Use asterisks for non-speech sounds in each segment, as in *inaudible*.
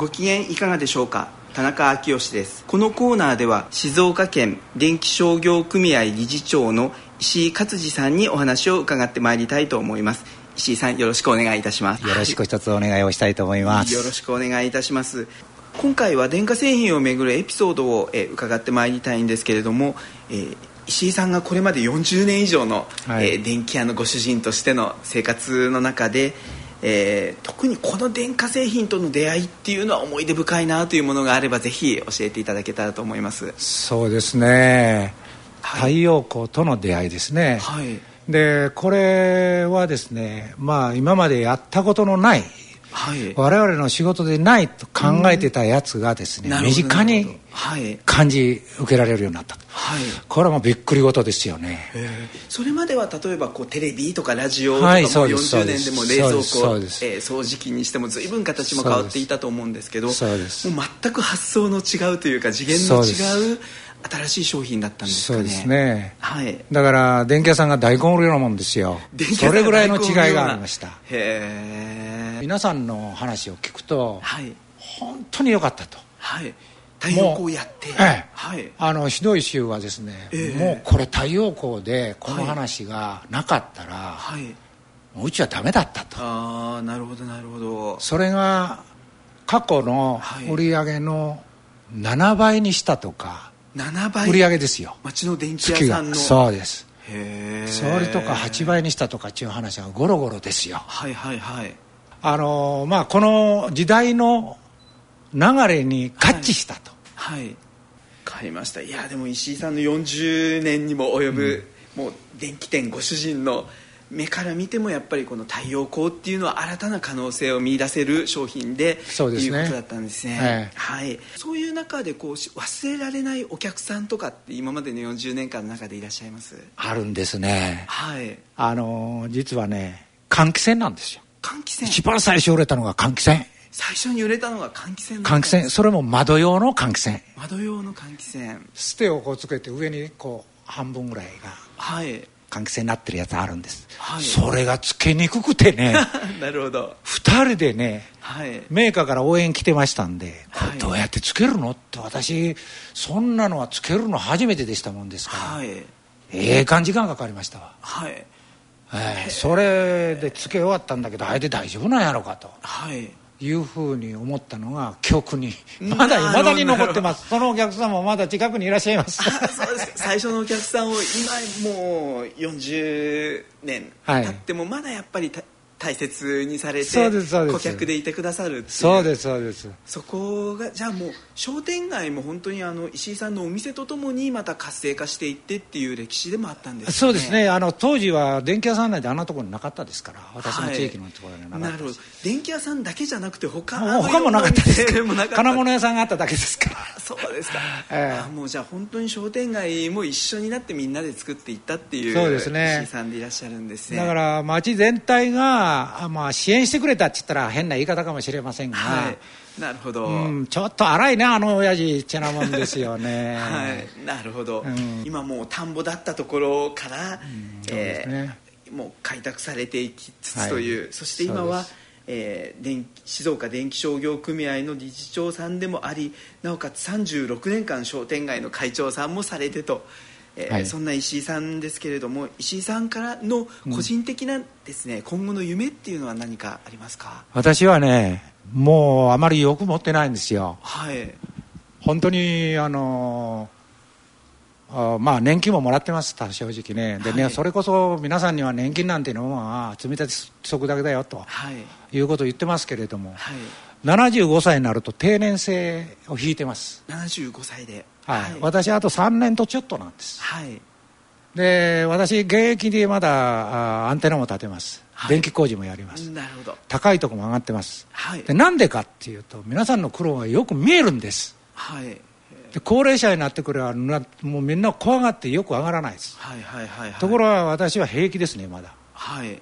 ご機嫌いかがでしょうか？田中昭義です。このコーナーでは静岡県電気商業組合理事長の石井勝次さんにお話を伺ってまいりたいと思います。石井さんよろしくお願いいたします。よろしく一つお願いをしたいと思い。ます、よろしくお願いいたします。今回は電化製品をめぐるエピソードを、え伺ってまいりたいんですけれども、えー、石井さんがこれまで40年以上の、はい、えー、電気屋のご主人としての生活の中で、えー、特にこの電化製品との出会いっていうのは思い出深いなというものがあればぜひ教えていただけたらと思います。そうですね、はい、太陽光との出会いですね、はい、でこれはですねまあ今までやったことのないはい、我々の仕事でないと考えてたやつがですね、身近に感じ受けられるようになった。と、はい、これはもうびっくり事ですよね。それまでは例えばこうテレビとかラジオとかも40年でも冷蔵庫、えー、掃除機にしても随分形も変わっていたと思うんですけどもう全く発想の違うというか次元の違う新しい商品だったんですかね。そうですね、はい、だから電気屋さんが大根売るようなもんですよ。それぐらいの違いがありました。へえ皆さんの話を聞くと、はい、本当に良かったと。はい太陽光やって、ええ。はい、あのひどい州はですね、えー、もうこれ太陽光でこの話がなかったら、はい、もううちはダメだったと。ああなるほどなるほど。それが過去の売り上げの7倍にしたとか、7倍？売り上げですよ。町の電気屋さんの？そうです。それとか8倍にしたとかっていう話はゴロゴロですよ。はいはいはい。あのまあこの時代の流れに合致したと。はい、はい、買いました。いやでも石井さんの40年にも及ぶ、うん、もう電気店ご主人の目から見てもやっぱりこの太陽光っていうのは新たな可能性を見出せる商品でそうです、ね、いうことだったんですね、はい、そういう中でこう忘れられないお客さんとかって今までの40年間の中でいらっしゃいます？あるんですね。はい。あの実はね換気扇なんですよ。換気扇。一番最初売れたのが換気扇最初に売れたのが換気扇換気扇。それも窓用の換気扇。窓用の換気扇。ステをこうつけて上にこう半分ぐらいがはい。換気扇になってるやつあるんです、はい、それがつけにくくてね。*laughs* なるほど。2人でね、はい、メーカーから応援来てましたんでこれどうやってつけるのって私そんなのはつけるの初めてでしたもんですから、はい、ええ感時間かかりましたわ。はい。えー、それでつけ終わったんだけどあれで大丈夫なんやろうかと、はい、いうふうに思ったのが記憶にまだいまだに残ってます。そのお客さんもまだ近くにいらっしゃいま *laughs* す。最初のお客さんを今もう40年経ってもまだやっぱり大切にされて顧客でいてくださるそうですそうです。そこがじゃあもう商店街も本当にあの石井さんのお店とともにまた活性化していってっていう歴史でもあったんです、ね、そうですね。あの当時は電気屋さん内であんなところになかったですから。私の地域のところにはなかった、はい、なるほど。電気屋さんだけじゃなくて他も他もなかったです。金物屋さんがあっただけですから。そうですか、*laughs* えー、あもうじゃあ本当に商店街も一緒になってみんなで作っていったっていうそうですね。石井さんでいらっしゃるんですね。だから町全体がまあ、支援してくれたって言ったら変な言い方かもしれませんが、はい、なるほど、うん、ちょっと荒いねあの親父ってなもんですよね。*laughs* はいなるほど、うん、今もう田んぼだったところから、うん、えーね、もう開拓されていきつつという、はい、そして今はえー、電静岡電気商業組合の理事長さんでもありなおかつ36年間商店街の会長さんもされてとえーはい、そんな石井さんですけれども石井さんからの個人的なですね、うん、今後の夢っていうのは何かありますか？私はねもうあまりよく持ってないんですよ。はい。本当にあのあまあ年金ももらってます正直ね。でね、はい、それこそ皆さんには年金なんていうのは積み立て則だけだよと、はい、いうことを言ってますけれども、はい、75歳になると定年制を引いてます。75歳で。はい、私あと3年とちょっとなんです、はい、で私現役でまだアンテナも立てます、電気工事もやります、なるほど。高いところも上がってます、はい、でなんでかっていうと皆さんの苦労がよく見えるんです、はい、で高齢者になってくればもうみんな怖がってよく上がらないです、はいはいはい、はい、ところが私は平気ですねまだ。はい。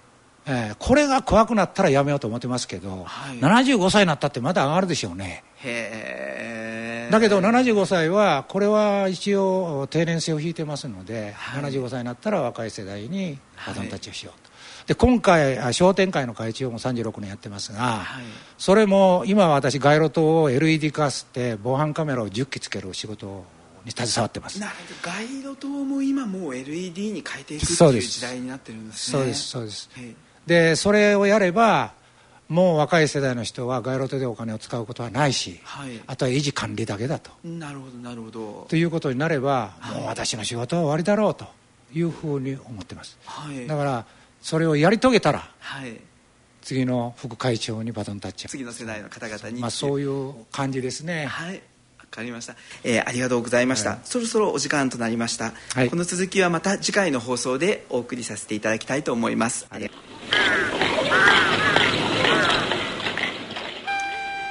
えー、これが怖くなったらやめようと思ってますけど、はい、75歳になったってまだ上がるでしょうね。へだけど75歳はこれは一応定年制を引いてますので、はい、75歳になったら若い世代にバトンタッチをしようと、で今回商店会の会長も36年やってますが、はい、それも今私街路灯を LED 化して防犯カメラを10機つける仕事に携わってます。なるほど。街路灯も今もう LED に変えていくっていう時代になってるんですね。そうですそうです。でそれをやればもう若い世代の人は街路灯でお金を使うことはないし、はい、あとは維持管理だけだと。なるほどなるほど。ということになれば、はい、もう私の仕事は終わりだろうというふうに思ってます、はい、だからそれをやり遂げたら、はい、次の副会長にバトンタッチ。次の世代の方々に、まあ、そういう感じですね。はい。わかりました、えー、ありがとうございました、はい、そろそろお時間となりました、はい、この続きはまた次回の放送でお送りさせていただきたいと思います、はい、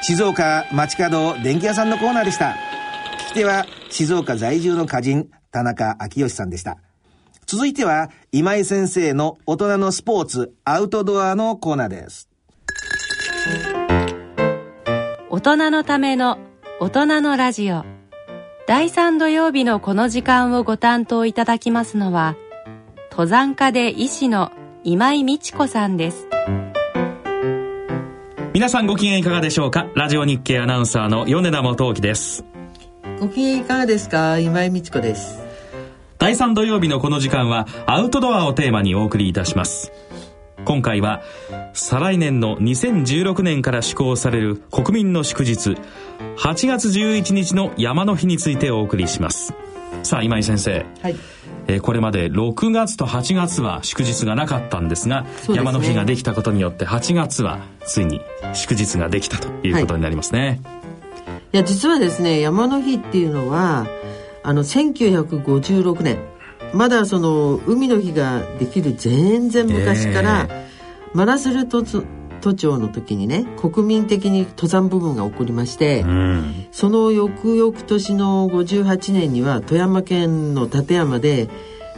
静岡町角電気屋さんのコーナーでした。聞き手は静岡在住の歌人田中昭義さんでした続いては、今井先生の大人のスポーツ、アウトドアのコーナーです。大人のための大人のラジオ。第3土曜日のこの時間をご担当いただきますのは、登山家で医師の今井美智子さんです。皆さんご機嫌いかがでしょうか？ラジオ日経アナウンサーの米田元樹です。ご機嫌いかがですか？今井美智子です。第3土曜日のこの時間はアウトドアをテーマにお送りいたします。今回は再来年の2016年から施行される国民の祝日8月11日の山の日についてお送りします。さあ今井先生、はい。えー、これまで6月と8月は祝日がなかったんですが、ね、山の日ができたことによって8月はついに祝日ができたということになりますね、はい、いや実はですね山の日っていうのはあの1956年。まだその海の日ができる全然昔から、えー、マラスル都都庁の時にね国民的に登山部分が起こりまして、うん、その翌々年の58年には富山県の立山で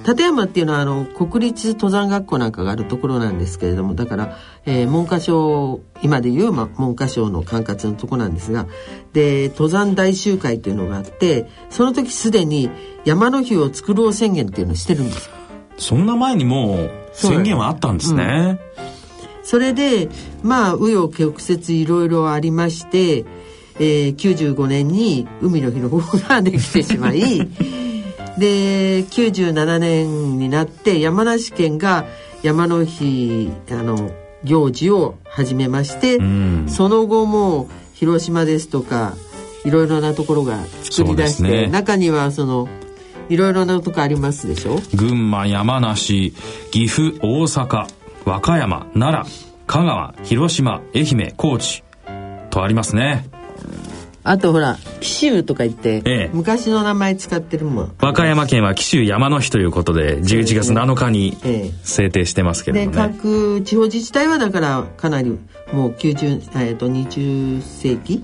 立山っていうのはあの国立登山学校なんかがあるところなんですけれどもだから、えー、文科省今でいう、ま、文科省の管轄のとこなんですがで登山大集会というのがあってその時すでに山の日を作ろう宣言っていうのをしてるんです。そんな前にもう宣言はあったんですね、うん、それでまあ紆余曲折いろいろありまして、えー、95年に海の日の方ができてしまい *laughs* で97年になって山梨県が山の日あの行事を始めまして、うん、その後も広島ですとかいろいろなところが作り出して、ね、中にはそのいろいろなとこありますでしょ？群馬山梨岐阜大阪和歌山奈良香川広島愛媛高知とありますねあとほら紀州とか言って、ええ、昔の名前使ってるもん。和歌山県は紀州山の日ということで11月7日に制定してますけどもね、各地方自治体はだからかなりもう90、えー、と20世紀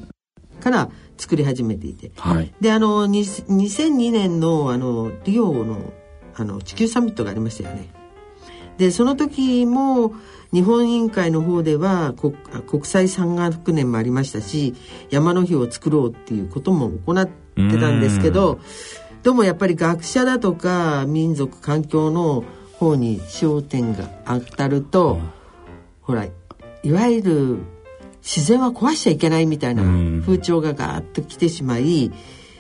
から作り始めていて、はい、であの2002年のあのリオのあの地球サミットがありましたよね。でその時も日本委員会の方では国際山岳年もありましたし山の日を作ろうっていうことも行ってたんですけどどうもやっぱり学者だとか民族環境の方に焦点が当たるとほらいわゆる自然は壊しちゃいけないみたいな風潮がガーッと来てしまい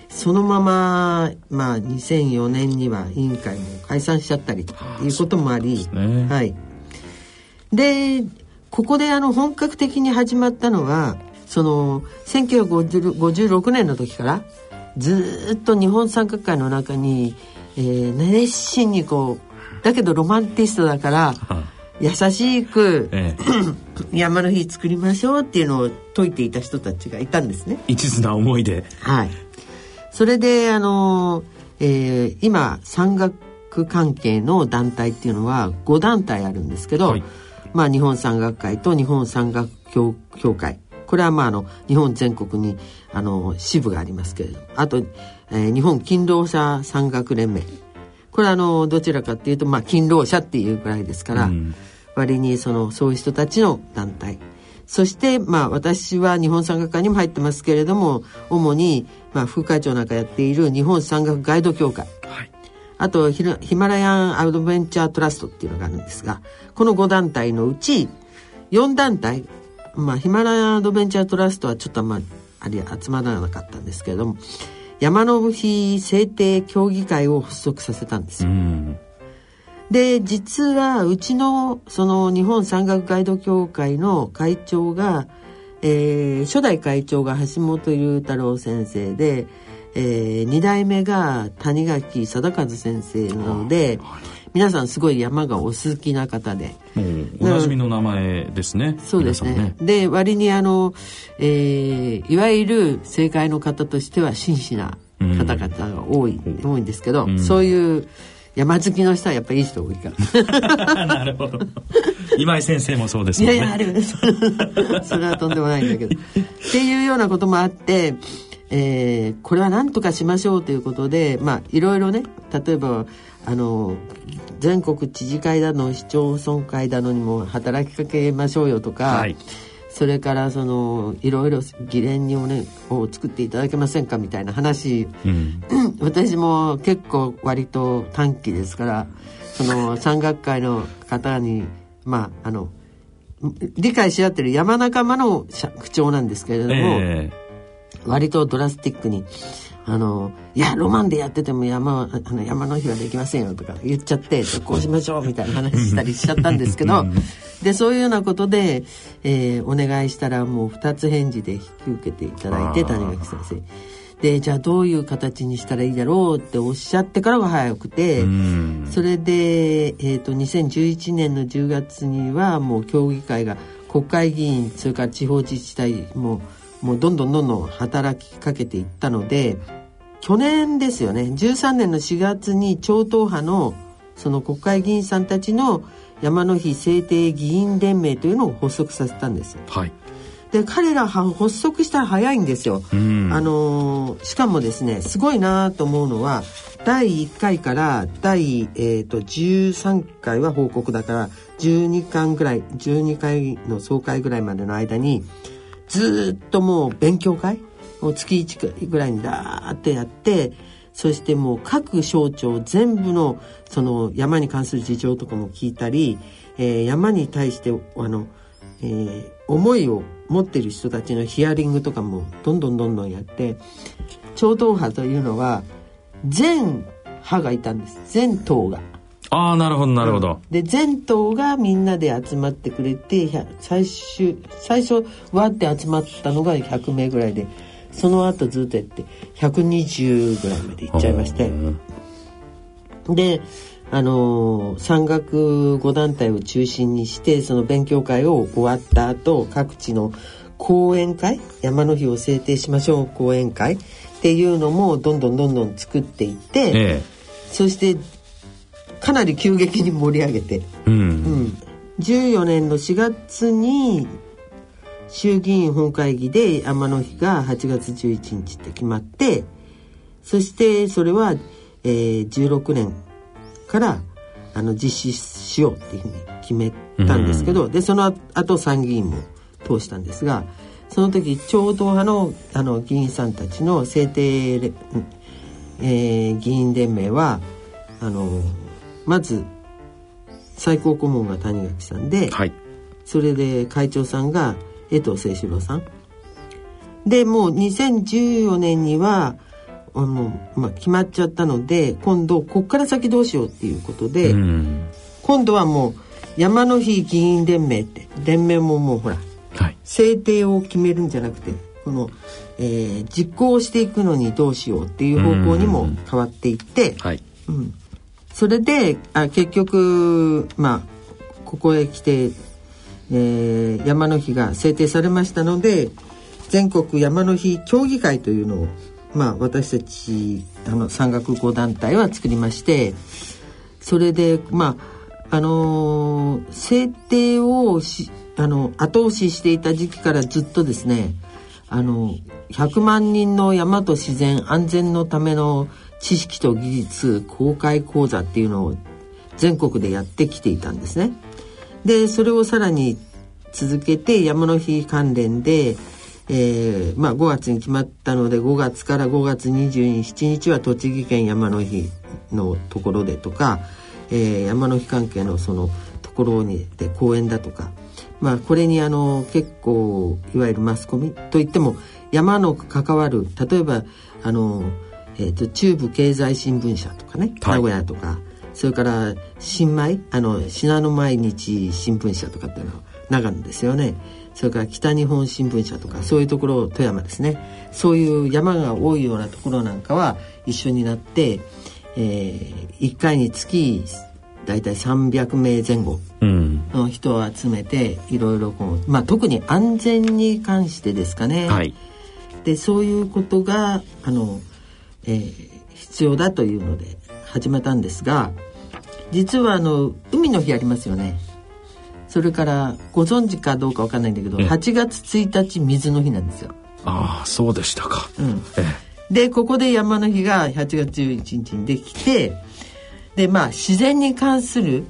そのまま、まあ、2004年には委員会も解散しちゃったりということもあり、ね、はい。でここであの本格的に始まったのはその1956年の時からずっと日本三角界の中に、えー、熱心にこうだけどロマンティストだから優しく、ええ、*clears throat* 山の日作りましょうっていうのを説いていた人たちがいたんですね。一途な思いで。はい。それであの、えー、今山岳関係の団体っていうのは5団体あるんですけど、はいまあ、日本山岳会と日本山岳協協会。これはまああの日本全国にあの支部がありますけれどあと、えー、日本勤労者山岳連盟。これはあのどちらかっていうとまあ勤労者っていうぐらいですから、うん、割にそのそういう人たちの団体。そしてまあ私は日本山岳会にも入ってますけれども主にまあ副会長なんかやっている日本山岳ガイド協会、はい、あとヒマラヤンアドベンチャートラストっていうのがあるんですがこの5団体のうち4団体まあヒマラヤンアドベンチャートラストはちょっとまああり集まらなかったんですけれども山信制定協議会を発足させたんですよ。で実はうちのその日本山岳ガイド協会の会長が、えー、初代会長が橋本龍太郎先生でえー、2代目が谷垣貞和先生なので、皆さんすごい山がお好きな方で。おなじみの名前ですね。そうですね、ね、で割にあの、えー、いわゆる政界の方としては真摯な方々が多い、うん、多いんですけど、うん、そういう山好きの人はやっぱりいい人多いから。*laughs* なるほど *laughs* 今井先生もそうですもんね。いやいやある *laughs* それはとんでもないんだけど。っていうようなこともあってえー、これは何とかしましょうということでまあいろいろね例えばあの全国知事会だの市町村会だのにも働きかけましょうよとか、はい、それからそのいろいろ議連にを,、ね、を作っていただけませんかみたいな話、うん、*clears throat* 私も結構割と短期ですからその山岳会の方にまああの理解し合ってる山仲間の区長なんですけれども。えー割とドラスティックに、あの、いや、ロマンでやってても山、あの山の日はできませんよとか言っちゃって、こうしましょうみたいな話したりしちゃったんですけど、で、そういうようなことで、えー、お願いしたらもう二つ返事で引き受けていただいて、谷垣先生。で、じゃあどういう形にしたらいいだろうっておっしゃってからが早くて、それで、えっ、ー、と、2011年の10月にはもう協議会が国会議員、それから地方自治体ももうどんどんどんどん働きかけていったので去年ですよね13年の4月に超党派のその国会議員さんたちの山の日制定議員連盟というのを発足させたんです。はいで彼らは発足したら早いんですよ。あのしかもですねすごいなと思うのは第1回から第、えーと、と13回は報告だから12巻ぐらい12回の総会ぐらいまでの間にずっともう勉強会を月1ぐらいにダーってやってそしてもう各省庁全部のその山に関する事情とかも聞いたり、えー、山に対してあの、えー、思いを持ってる人たちのヒアリングとかもどんどんどんどんやって超党派というのは全派がいたんです。全党が。ああなるほどなるほど、で全党がみんなで集まってくれて最終最初わって集まったのが100名ぐらいでその後ずっとやって120ぐらいまでいっちゃいまして。であの山岳5団体を中心にしてその勉強会を終わった後各地の講演会山の日を制定しましょう講演会っていうのもどんどんどんどん作っていって、ええ、そしてかなり急激に盛り上げて、うん、うん、14年の4月に衆議院本会議で天の日が8月11日って決まってそしてそれは、えー、16年からあの実施しようっていうふうに決めたんですけど、うん、でその後参議院も通したんですがその時超党派のあの議員さんたちの制定、えー、議員連盟はあのまず最高顧問が谷垣さんで、はい、それで会長さんが江藤清志郎さん。でもう2014年にはあの、まあ、決まっちゃったので今度こっから先どうしようっていうことで、今度はもう山の日議員連盟って連盟ももうほら、はい、制定を決めるんじゃなくてこの、えー、実行していくのにどうしようっていう方向にも変わっていって、はい。うん、それであ結局まあここへ来て、えー、山の日が制定されましたので全国山の日協議会というのを、まあ、私たちあの山岳5団体は作りましてそれでまああのー、制定をしあの後押ししていた時期からずっとですねあの100万人の山と自然安全のための知識と技術公開講座っていうのを全国でやってきていたんですね。でそれをさらに続けて山の日関連で、えーまあ、5月に決まったので5月から5月27日は栃木県山の日のところでとか、えー、山の日関係のそのところにで講演だとか、まあ、これにあの結構いわゆるマスコミといっても山の関わる例えばあの、えーと、中部経済新聞社とかね、名古屋とかそれから新米あの信濃毎日新聞社とかっていうのは長野ですよねそれから北日本新聞社とかそういうところ富山ですね。そういう山が多いようなところなんかは一緒になって、えー、1回につき大体300名前後の人を集めていろいろこう、まあ、特に安全に関してですかね、はい、でそういうことがあの、えー、必要だというので始めたんですが実はあの海の日ありますよねそれからご存知かどうかわかんないんだけど8月1日水の日なんですよ。ああそうでしたか、うん、でここで山の日が8月11日にできてでまあ自然に関する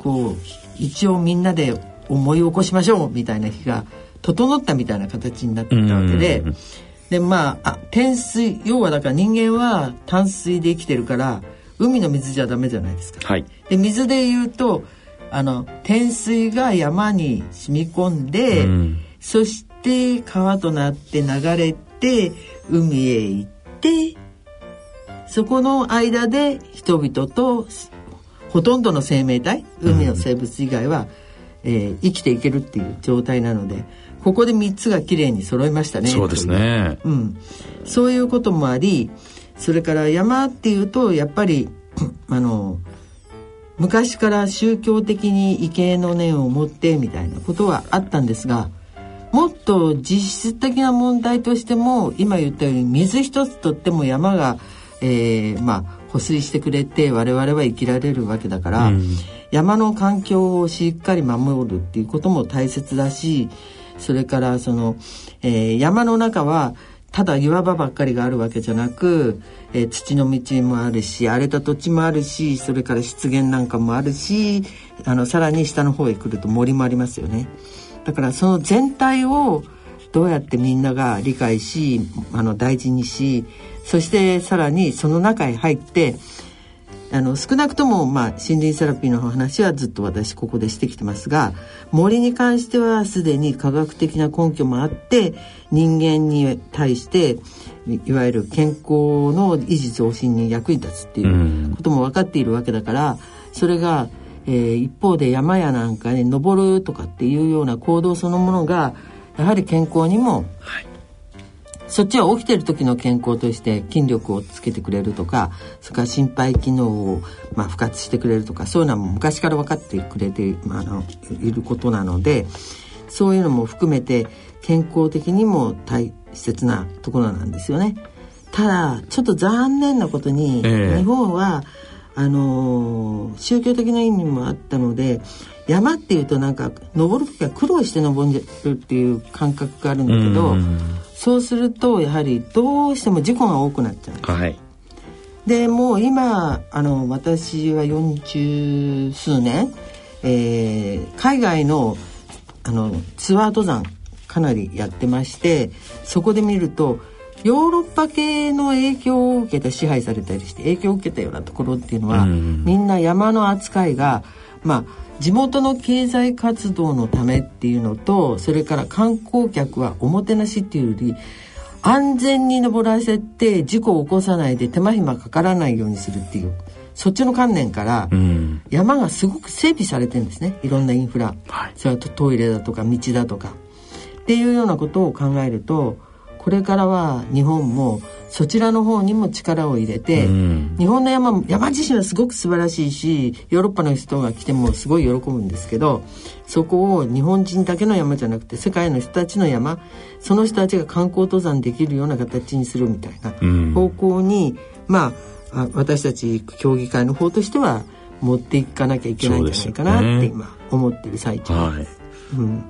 こう一応みんなで思い起こしましょうみたいな日が整ったみたいな形になってたわけで、でまああ天水要はだから人間は淡水で生きてるから海の水じゃダメじゃないですか。はい、で水で言うとあの天水が山に染み込んで、うん、そして川となって流れて海へ行ってそこの間で人々とほとんどの生命体海の生物以外は、うん、えー、生きていけるっていう状態なのでここで3つがきれいに揃いましたね。そうですね、うん、そういうこともありそれから山っていうとやっぱり *clears throat* あの昔から宗教的に畏敬の念を持ってみたいなことはあったんですがもっと実質的な問題としても今言ったように水一つとっても山がえー、まあ保水してくれて我々は生きられるわけだから、うん、山の環境をしっかり守るっていうことも大切だしそれからその、えー、山の中はただ岩場ばっかりがあるわけじゃなく、えー、土の道もあるし荒れた土地もあるしそれから湿原なんかもあるしあのさらに下の方へ来ると森もありますよね。だからその全体をどうやってみんなが理解しあの大事にしそしてさらにその中へ入ってあの少なくとも、まあ、森林セラピーの話はずっと私ここでしてきてますが森に関してはすでに科学的な根拠もあって人間に対していわゆる健康の維持増進に役に立つっていうことも分かっているわけだからそれが、えー、一方で山やなんかに登るとかっていうような行動そのものがやはり健康にも、はい、そっちは起きてる時の健康として筋力をつけてくれるとかそれから心肺機能を、まあ、復活してくれるとかそういうのは昔から分かってくれて、まあ、あのいることなのでそういうのも含めて健康的にも大切なところなんですよね。ただちょっと残念なことに、日本はあのー、宗教的な意味もあったので山っていうとなんか登る時は苦労して登るっていう感覚があるんだけど、そうするとやはりどうしても事故が多くなっちゃうんです。はい、でもう今あの私は40数年、えー、海外のあのツアー登山かなりやってましてそこで見るとヨーロッパ系の影響を受けて支配されたりして影響を受けたようなところっていうのは、みんな山の扱いがまあ地元の経済活動のためっていうのとそれから観光客はおもてなしっていうより安全に登らせて事故を起こさないで手間暇かからないようにするっていうそっちの観念から、山がすごく整備されてるんですね。いろんなインフラ、はい、それはトイレだとか道だとか。っていうようなことを考えるとこれからは日本もそちらの方にも力を入れて、うん、日本の山山自身はすごく素晴らしいしヨーロッパの人が来てもすごい喜ぶんですけどそこを日本人だけの山じゃなくて世界の人たちの山その人たちが観光登山できるような形にするみたいな方向に、うん、まあ私たち協議会の方としては持っていかなきゃいけないんじゃないかなって今思ってる最中です。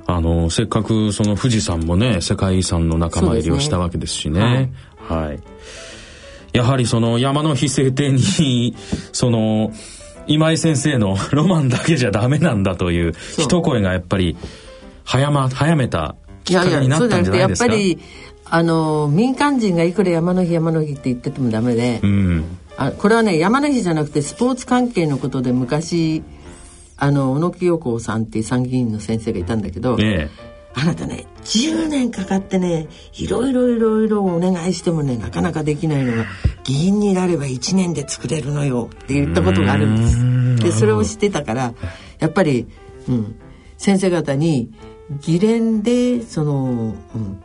あのせっかくその富士山もね世界遺産の仲間入りをしたわけですしね、ねはい、はい、やはりその山の日制定に *laughs* その今井先生の *laughs* ロマンだけじゃダメなんだという一声がやっぱり早,、ま、早めたきっかけになったんじゃないですか？やっぱりあの民間人がいくら山の日山の日って言っててもダメで、うん、あこれはね山の日じゃなくてスポーツ関係のことで昔あの小野清子さんっていう参議院の先生がいたんだけど、ええ、あなたね10年かかってねいろいろいろいろお願いしてもねなかなかできないのが議員になれば1年で作れるのよって言ったことがあるんです。でそれを知ってたからやっぱり、うん、先生方に議連でその、うん、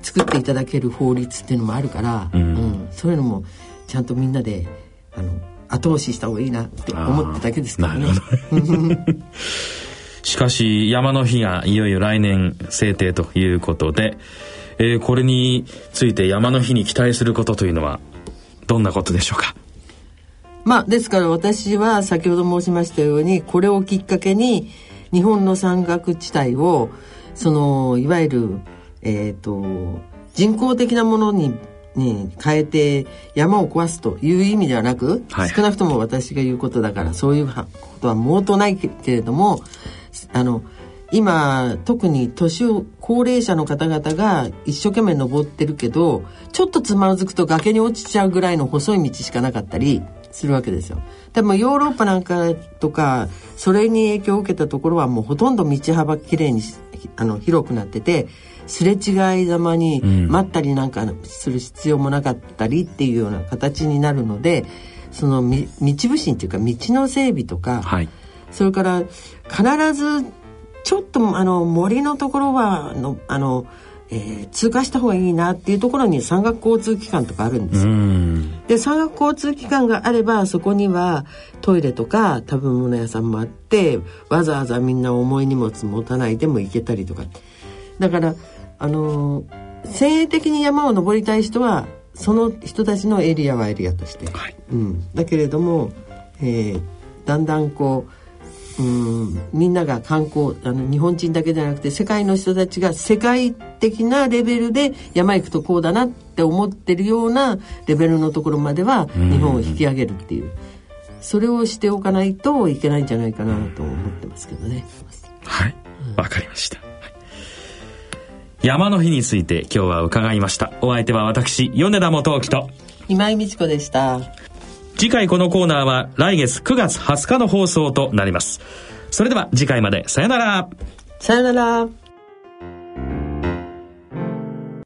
作っていただける法律っていうのもあるから、うん、うん、そういうのもちゃんとみんなであの後押しした方がいいなって思っただけですからね。しかし山の日がいよいよ来年制定ということで、えー、これについて山の日に期待することというのはどんなことでしょうか？まあですから私は先ほど申しましたようにこれをきっかけに日本の山岳地帯をそのいわゆるえっ、ー、と人工的なものにに変えて山を壊すという意味ではなく、はい、少なくとも私が言うことだからそういうことは毛頭ないけれどもあの今特に年を高齢者の方々が一生懸命登ってるけどちょっとつまずくと崖に落ちちゃうぐらいの細い道しかなかったりするわけですよ。でもヨーロッパなんかとかそれに影響を受けたところはもうほとんど道幅きれいにあの広くなっててすれ違いざまに待ったりなんかする必要もなかったりっていうような形になるのでその道不審っていうか道の整備とか、はい、それから必ずちょっとあの森のところはのあの、えー、通過した方がいいなっていうところに山岳交通機関とかあるんです。よ。で山岳交通機関があればそこにはトイレとか食べ物屋さんもあってわざわざみんな重い荷物持たないでも行けたりとか。だからあの先鋭的に山を登りたい人はその人たちのエリアはエリアとして、はい、うん、だけれども、えー、だんだんこう、うん、みんなが観光あの日本人だけじゃなくて世界の人たちが世界的なレベルで山行くとこうだなって思ってるようなレベルのところまでは日本を引き上げるっていう、うそれをしておかないといけないんじゃないかなと思ってますけどね。はい。わ、かりました。山の日について今日は伺いました。お相手は私米田元樹と。今井美智子でした。次回このコーナーは来月9月20日の放送となります。それでは次回まで。さよなら。さよなら